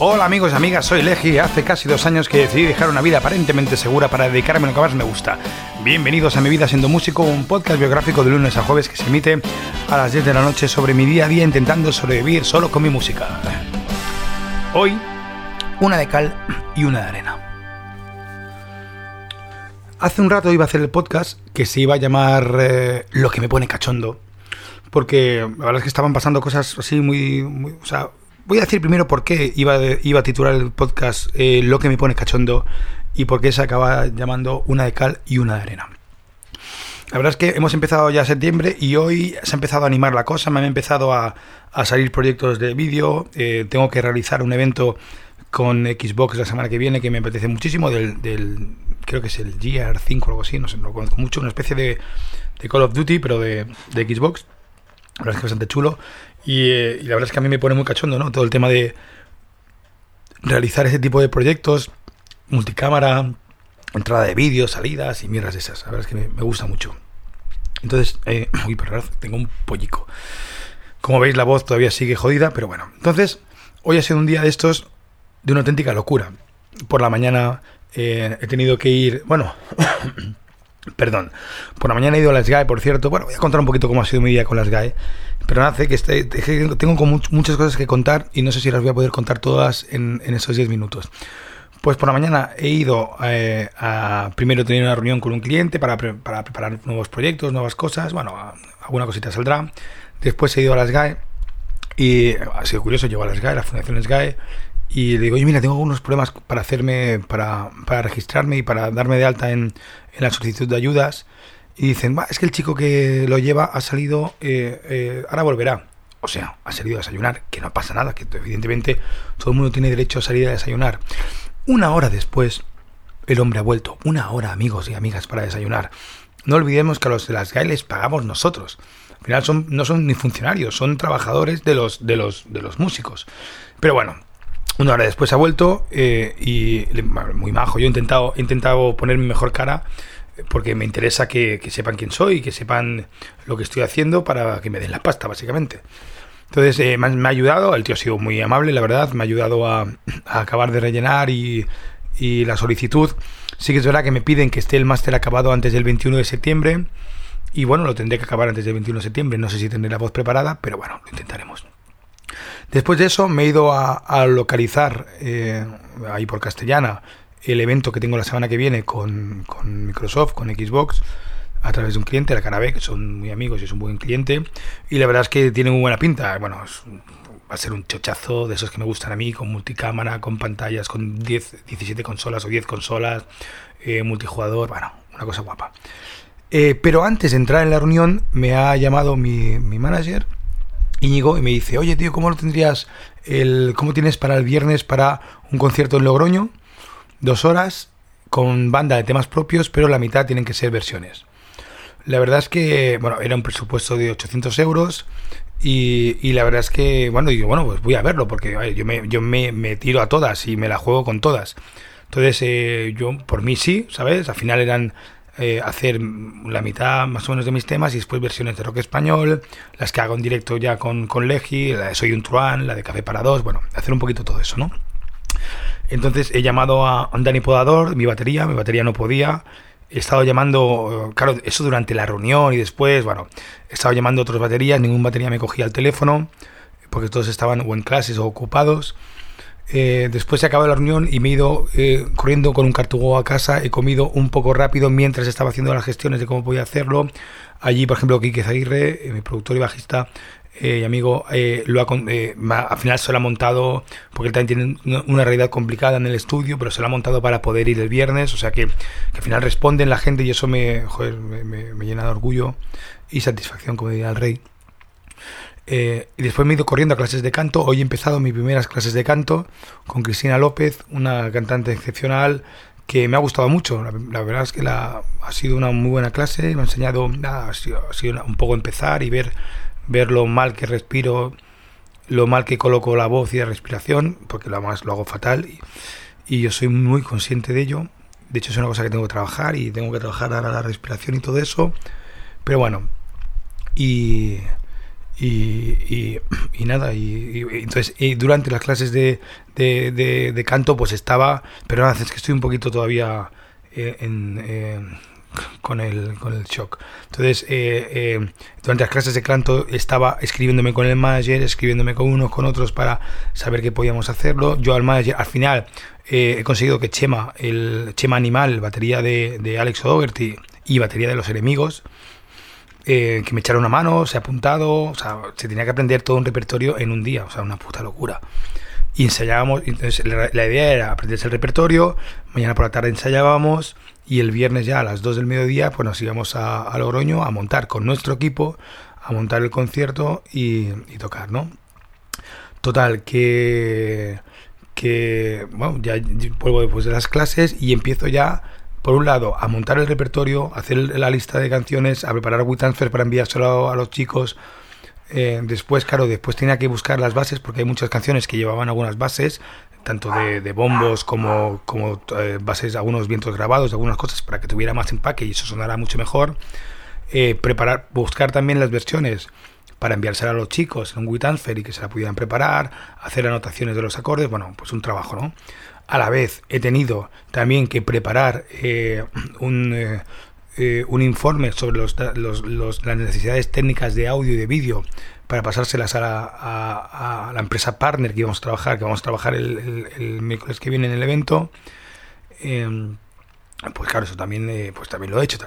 Hola amigos y amigas, soy Legi. Hace casi dos años que decidí dejar una vida aparentemente segura para dedicarme a lo que más me gusta. Bienvenidos a Mi Vida Siendo Músico, un podcast biográfico de lunes a jueves que se emite a las 10 de la noche sobre mi día a día intentando sobrevivir solo con mi música. Hoy, una de cal y una de arena. Hace un rato iba a hacer el podcast que se iba a llamar eh, Lo que me pone cachondo. Porque la verdad es que estaban pasando cosas así muy, muy o sea, voy a decir primero por qué iba, iba a titular el podcast eh, Lo que me pone cachondo y por qué se acaba llamando Una de cal y una de arena. La verdad es que hemos empezado ya septiembre y hoy se ha empezado a animar la cosa, me han empezado a, a salir proyectos de vídeo, eh, tengo que realizar un evento con Xbox la semana que viene que me apetece muchísimo, del, del creo que es el GR5 o algo así, no sé, no lo conozco mucho, una especie de, de Call of Duty, pero de, de Xbox. La verdad es que es bastante chulo. Y, eh, y, la verdad es que a mí me pone muy cachondo, ¿no? Todo el tema de realizar ese tipo de proyectos, multicámara, entrada de vídeos, salidas y mierdas de esas. La verdad es que me, gusta mucho. Entonces, eh, uy, perdón, tengo un pollico. Como veis, la voz todavía sigue jodida, pero bueno. Entonces, hoy ha sido un día de estos de una auténtica locura. Por la mañana eh, he tenido que ir, bueno, perdón, por la mañana he ido a las GAE, por cierto. Bueno, voy a contar un poquito cómo ha sido mi día con las GAE. Pero hace que este, tengo muchas cosas que contar y no sé si las voy a poder contar todas en, esos 10 minutos. Pues por la mañana he ido eh, a primero tener una reunión con un cliente para, pre para preparar nuevos proyectos, nuevas cosas. Bueno, alguna cosita saldrá. Después he ido a las GAE y ha sido curioso, llego a las GAE, la Fundación GAE, y le digo, oye, mira, tengo algunos problemas para hacerme, para, para registrarme y para darme de alta en, en la solicitud de ayudas. Y dicen, es que el chico que lo lleva ha salido, eh, eh, ahora volverá. O sea, ha salido a desayunar, que no pasa nada, que evidentemente todo el mundo tiene derecho a salir a desayunar. Una hora después, el hombre ha vuelto. Una hora, amigos y amigas, para desayunar. No olvidemos que a los de las GAE les pagamos nosotros. Al final son, no son ni funcionarios, son trabajadores de los, de los, de los músicos. Pero bueno, una hora después ha vuelto eh, y muy majo. Yo he intentado, he intentado poner mi mejor cara porque me interesa que, que, sepan quién soy, que sepan lo que estoy haciendo para que me den la pasta, básicamente. Entonces eh, me, me, ha ayudado, el tío ha sido muy amable, la verdad, me ha ayudado a, a acabar de rellenar y, y, la solicitud. Sí que es verdad que me piden que esté el máster acabado antes del 21 de septiembre y bueno, lo tendré que acabar antes del 21 de septiembre, no sé si tendré la voz preparada, pero bueno, lo intentaremos. Después de eso me he ido a, localizar eh, ahí por Castellana el evento que tengo la semana que viene con, Microsoft, con Xbox, a través de un cliente, la Carabé, que son muy amigos y es un buen cliente. Y la verdad es que tiene muy buena pinta. Bueno, va a ser un chochazo de esos que me gustan a mí, con multicámara, con pantallas, con 10, 17 consolas o 10 consolas, eh, multijugador, bueno, una cosa guapa. Eh, pero antes de entrar en la reunión me ha llamado mi, mi manager, Íñigo, y me dice, oye tío, ¿cómo lo tendrías, el, cómo tienes para el viernes para un concierto en Logroño? Dos horas con banda de temas propios, pero la mitad tienen que ser versiones. La verdad es que, bueno, era un presupuesto de 800 euros y, y la verdad es que, bueno, digo, bueno, pues voy a verlo porque yo, me, yo me, me, tiro a todas y me la juego con todas. Entonces, eh, yo, por mí sí, ¿sabes? Al final eran eh, hacer la mitad más o menos de mis temas y después versiones de rock español, las que hago en directo ya con, con Legi, la de Soy un Truán, la de Café para dos, bueno, hacer un poquito todo eso, ¿no? Entonces he llamado a Dani Podador, mi batería, mi batería no podía. He estado llamando, claro, eso durante la reunión y después, bueno, he estado llamando a otras baterías, ningún batería me cogía el teléfono, porque todos estaban o en clases o ocupados. Eh, después se acaba la reunión y me he ido eh, corriendo con un cartugo a casa, he comido un poco rápido mientras estaba haciendo las gestiones de cómo podía hacerlo. Allí, por ejemplo, Quique Zaguirre, eh, mi productor y bajista, y amigo, lo ha, al final se lo ha montado, porque él también tiene una realidad complicada en el estudio, pero se lo ha montado para poder ir el viernes, o sea que, que al final responden la gente y eso me, joder, me, llena de orgullo y satisfacción, como diría el rey. Eh, y después me he ido corriendo a clases de canto. Hoy he empezado mis primeras clases de canto con Cristina López, una cantante excepcional que me ha gustado mucho. La, verdad es que la, ha sido una muy buena clase. Me ha enseñado, nada, ha sido un poco empezar y ver ver lo mal que respiro, lo mal que coloco la voz y la respiración, porque lo más lo hago fatal y, y, yo soy muy consciente de ello. De hecho es una cosa que tengo que trabajar y tengo que trabajar ahora la respiración y todo eso. Pero bueno, y, Y, y, nada, y, entonces durante las clases de, de, de, canto pues estaba, pero es que estoy un poquito todavía eh, en, eh, con, el, con el shock. Entonces, eh, durante las clases de canto estaba escribiéndome con el manager, escribiéndome con unos, con otros para saber que podíamos hacerlo. Yo al manager, al final he conseguido que Chema, el Chema Animal, batería de, de Alex O'Dougherty y batería de los enemigos, eh, que me echara una mano, se ha apuntado, o sea, se tenía que aprender todo un repertorio en un día, o sea, una puta locura. Y ensayábamos, entonces la, idea era aprenderse el repertorio, mañana por la tarde ensayábamos y el viernes ya a las 2 del mediodía pues nos íbamos a, Logroño a montar con nuestro equipo, a montar el concierto y, y tocar, ¿no? Total, que, que, bueno, ya vuelvo después de las clases y empiezo ya por un lado, a montar el repertorio, hacer la lista de canciones, a preparar WeTransfer para enviárselo a los chicos. Eh, después, claro, después tenía que buscar las bases porque hay muchas canciones que llevaban algunas bases, tanto de, bombos como, eh, bases, algunos vientos grabados, algunas cosas para que tuviera más empaque y eso sonara mucho mejor. Eh, preparar, buscar también las versiones para enviárselas a los chicos en un WeTransfer y que se la pudieran preparar, hacer anotaciones de los acordes, bueno, pues un trabajo, ¿no? A la vez he tenido también que preparar eh, un, eh, eh, un, informe sobre los, los, las necesidades técnicas de audio y de vídeo para pasárselas a la, a, la, empresa partner que íbamos a trabajar, que vamos a trabajar el, el, miércoles que viene en el evento. Em, pues claro, eso también, pues también lo he hecho.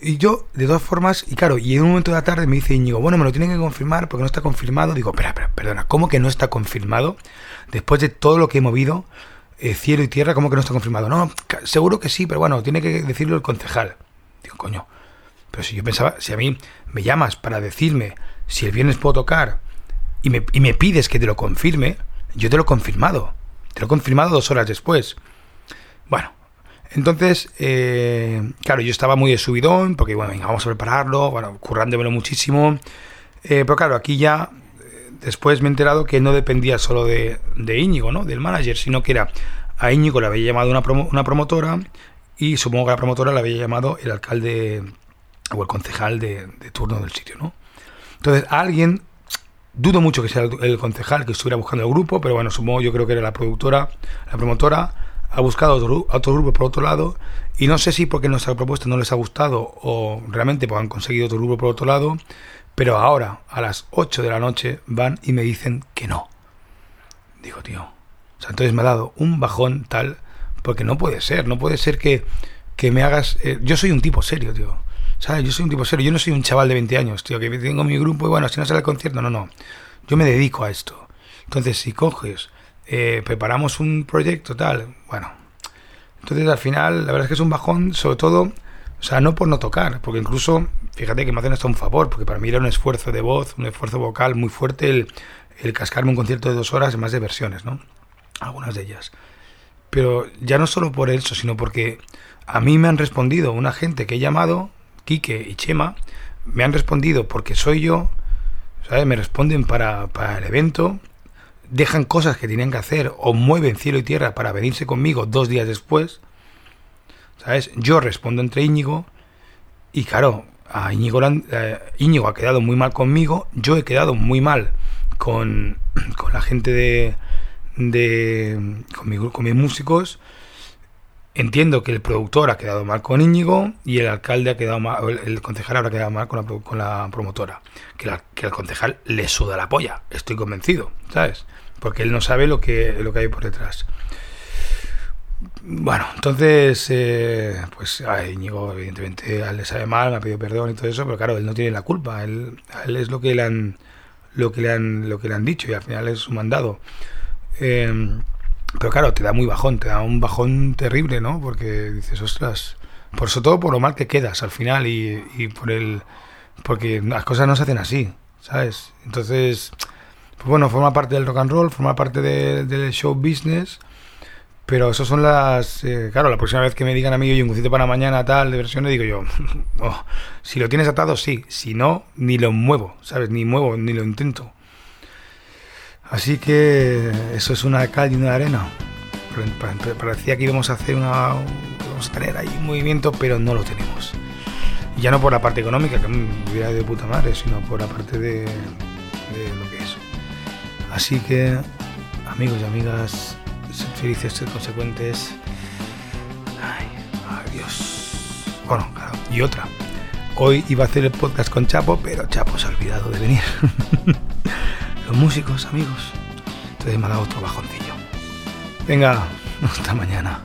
Y yo, de todas formas, y claro, y en un momento de la tarde me dice Íñigo, bueno, me lo tienen que confirmar porque no está confirmado. Digo, espera, espera, perdona, ¿cómo que no está confirmado? Después de todo lo que he movido, eh, cielo y tierra, como que no está confirmado? No, seguro que sí, pero bueno, tiene que decirlo el concejal. Digo, coño, pero si yo pensaba, si a mí me llamas para decirme si el viernes puedo tocar y me, y me pides que te lo confirme, yo te lo he confirmado. Te lo he confirmado dos horas después. Bueno, entonces, eh, claro, yo estaba muy de subidón, porque bueno, venga, vamos a prepararlo, bueno, currándomelo muchísimo. Eh, pero claro, aquí ya después me he enterado que no dependía solo de, de Íñigo, ¿no? Del manager, sino que era a Íñigo le había llamado una, una promotora y supongo que la promotora le había llamado el alcalde o el concejal de, turno del sitio, ¿no? Entonces, a alguien, dudo mucho que sea el, concejal que estuviera buscando el grupo, pero bueno, supongo yo creo que era la productora, la promotora, ha buscado otro, otro grupo por otro lado, y no sé si porque nuestra propuesta no les ha gustado o realmente pues, han conseguido otro grupo por otro lado, pero ahora, a las 8 de la noche, van y me dicen que no. Digo, tío. O sea, entonces me ha dado un bajón tal, porque no puede ser, no puede ser que, que me hagas... Eh, yo soy un tipo serio, tío. ¿Sabes? Yo soy un tipo serio, yo no soy un chaval de 20 años, tío, que tengo mi grupo y bueno, si no sale el concierto, no, no. Yo me dedico a esto. Entonces, si coges, eh, preparamos un proyecto tal, bueno. Entonces, al final, la verdad es que es un bajón, sobre todo o sea, no por no tocar, porque incluso, fíjate que me hacen hasta un favor, porque para mí era un esfuerzo de voz, un esfuerzo vocal muy fuerte el, el cascarme un concierto de dos horas más de versiones, ¿no? Algunas de ellas. Pero ya no solo por eso, sino porque a mí me han respondido una gente que he llamado, Quique y Chema, me han respondido porque soy yo, ¿sabes? Me responden para, para el evento, dejan cosas que tenían que hacer o mueven cielo y tierra para venirse conmigo dos días después ¿Sabes? Yo respondo entre Íñigo y claro, a Íñigo, eh, Íñigo ha quedado muy mal conmigo, yo he quedado muy mal con, con la gente de, de con, mi, con mis músicos. Entiendo que el productor ha quedado mal con Íñigo y el alcalde ha quedado mal, el, concejal habrá quedado mal con la, con la promotora. Que, la, que el concejal le suda la polla, estoy convencido, ¿sabes? Porque él no sabe lo que, lo que hay por detrás. Bueno, entonces, eh, pues a Íñigo, evidentemente, a él le sabe mal, me ha pedido perdón y todo eso, pero claro, él no tiene la culpa, él, es lo que le han lo que le han lo que le han dicho y al final es su mandado. Em, pero claro, te da muy bajón, te da un bajón terrible, ¿no? Porque dices, ostras, por eso todo por lo mal que quedas al final y, y por el porque las cosas no se hacen así, ¿sabes? Entonces, pues bueno, forma parte del rock and roll, forma parte del show business pero eso son las... Eh, claro, la próxima vez que me digan a mí, oye, un concierto para mañana tal de versiones, digo yo, oh, si lo tienes atado, sí. Si no, ni lo muevo, ¿sabes? Ni muevo, ni lo intento. Así que eso es una cal y una arena. Parecía que íbamos a hacer una... Vamos a tener ahí un movimiento, pero no lo tenemos. Ya no por la parte económica, que me hubiera de puta madre, sino por la parte de, de lo que es. Así que, amigos y amigas, sed consecuentes. Ay, adiós. Bueno, claro, y otra. Hoy iba a hacer el podcast con Chapo, pero Chapo se ha olvidado de venir. Los músicos, amigos. Entonces me ha dado otro bajoncillo. Venga, hasta mañana.